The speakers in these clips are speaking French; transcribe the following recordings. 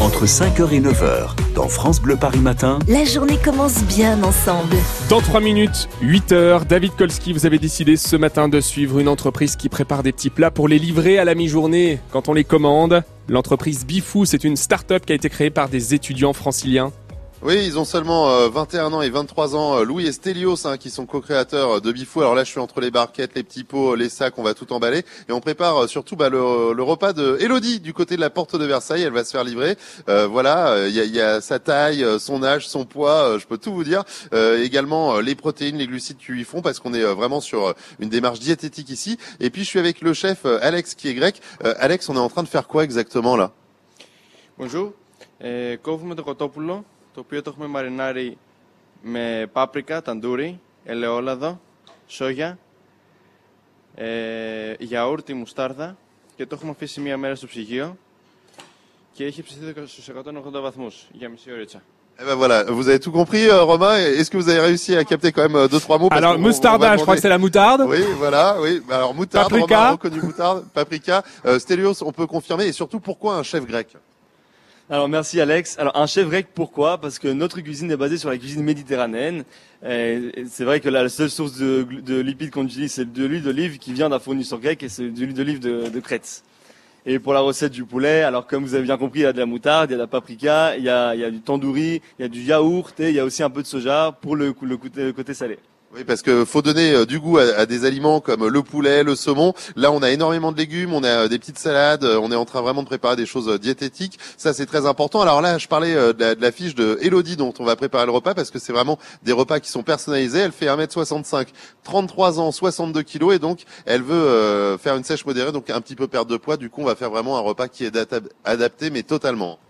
Entre 5h et 9h, dans France Bleu Paris Matin, La journée commence bien ensemble. Dans 3 minutes, 8 heures, David Kolski, vous avez décidé ce matin de suivre une entreprise qui prépare des petits plats pour les livrer à la mi-journée quand on les commande. L'entreprise Bifou, c'est une start-up qui a été créée par des étudiants franciliens. Oui, ils ont seulement euh, 21 ans et 23 ans. euh, Louis et Stelios, hein, qui sont co-créateurs euh, de Bifou. Alors là, je suis entre les barquettes, les petits pots, les sacs, on va tout emballer. Et on prépare euh, surtout bah, le, le repas de Elodie du côté de la porte de Versailles. Elle va se faire livrer. Euh, voilà, euh, il y, a, il y a sa taille, euh, son âge, son poids, euh, je peux tout vous dire. Euh, également euh, les protéines, les glucides qu'ils lui font parce qu'on est euh, vraiment sur euh, une démarche diététique ici. Et puis je suis avec le chef euh, Alex qui est grec. Euh, Alex, on est en train de faire quoi exactement là Bonjour. Ε, κόβουμε το κοτόπουλο, το οποίο το έχουμε μαρινάρει με πάπρικα, ταντούρι, ελαιόλαδο, σόγια, ε, γιαούρτι, μουστάρδα και το έχουμε αφήσει μία μέρα στο ψυγείο και έχει ψηθεί στους 180 βαθμούς για μισή ώριτσα. Eh ben voilà, vous avez tout compris, euh, Romain. Est-ce que vous avez réussi à capter quand même euh, deux trois mots parce Alors, qu'on- on va Mustarda, je crois que c'est demander- la moutarde. Oui, voilà, oui. Bah, Alors moutarde, Paprika. Romain a reconnu moutarde, paprika, euh, Stelios, on peut confirmer et surtout pourquoi un chef grec Alors merci Alex. Alors un chef grec pourquoi? Parce que notre cuisine est basée sur la cuisine méditerranéenne. C'est vrai que la seule source de, lipides qu'on utilise c'est de l'huile d'olive qui vient d'un fournisseur grec et c'est de l'huile d'olive de, de Crète. Et pour la recette du poulet, alors comme vous avez bien compris, il y a de la moutarde, il y a de la paprika, il y a, du tandoori, il y a du yaourt et il y a aussi un peu de soja pour le côté salé. Oui, parce que faut donner euh, du goût à, des aliments comme le poulet, le saumon. Là, on a énormément de légumes, on a euh, des petites salades, euh, on est en train vraiment de préparer des choses diététiques. Ça, c'est très important. Alors là, je parlais de la, de fiche de Elodie dont on va préparer le repas parce que c'est vraiment des repas qui sont personnalisés. Elle fait 1m65, 33 ans, 62 kilos et donc elle veut faire une sèche modérée, donc un petit peu perdre de poids. Du coup, on va faire vraiment un repas qui est adapté, mais totalement.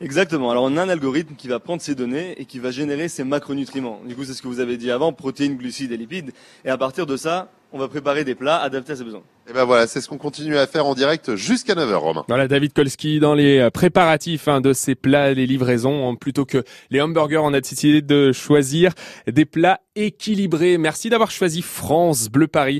Exactement. Alors on a un algorithme qui va prendre ces données et qui va générer ces macronutriments. Du coup, c'est ce que vous avez dit avant, protéines, glucides et lipides. Et à partir de ça, on va préparer des plats adaptés à ses besoins. Et ben voilà, c'est ce qu'on continue à faire en direct jusqu'à 9h, Romain. Voilà, David Kolski dans les euh, préparatifs hein, de ces plats, les livraisons, hein, plutôt que les hamburgers, on a décidé de choisir des plats équilibrés. Merci d'avoir choisi France Bleu Paris.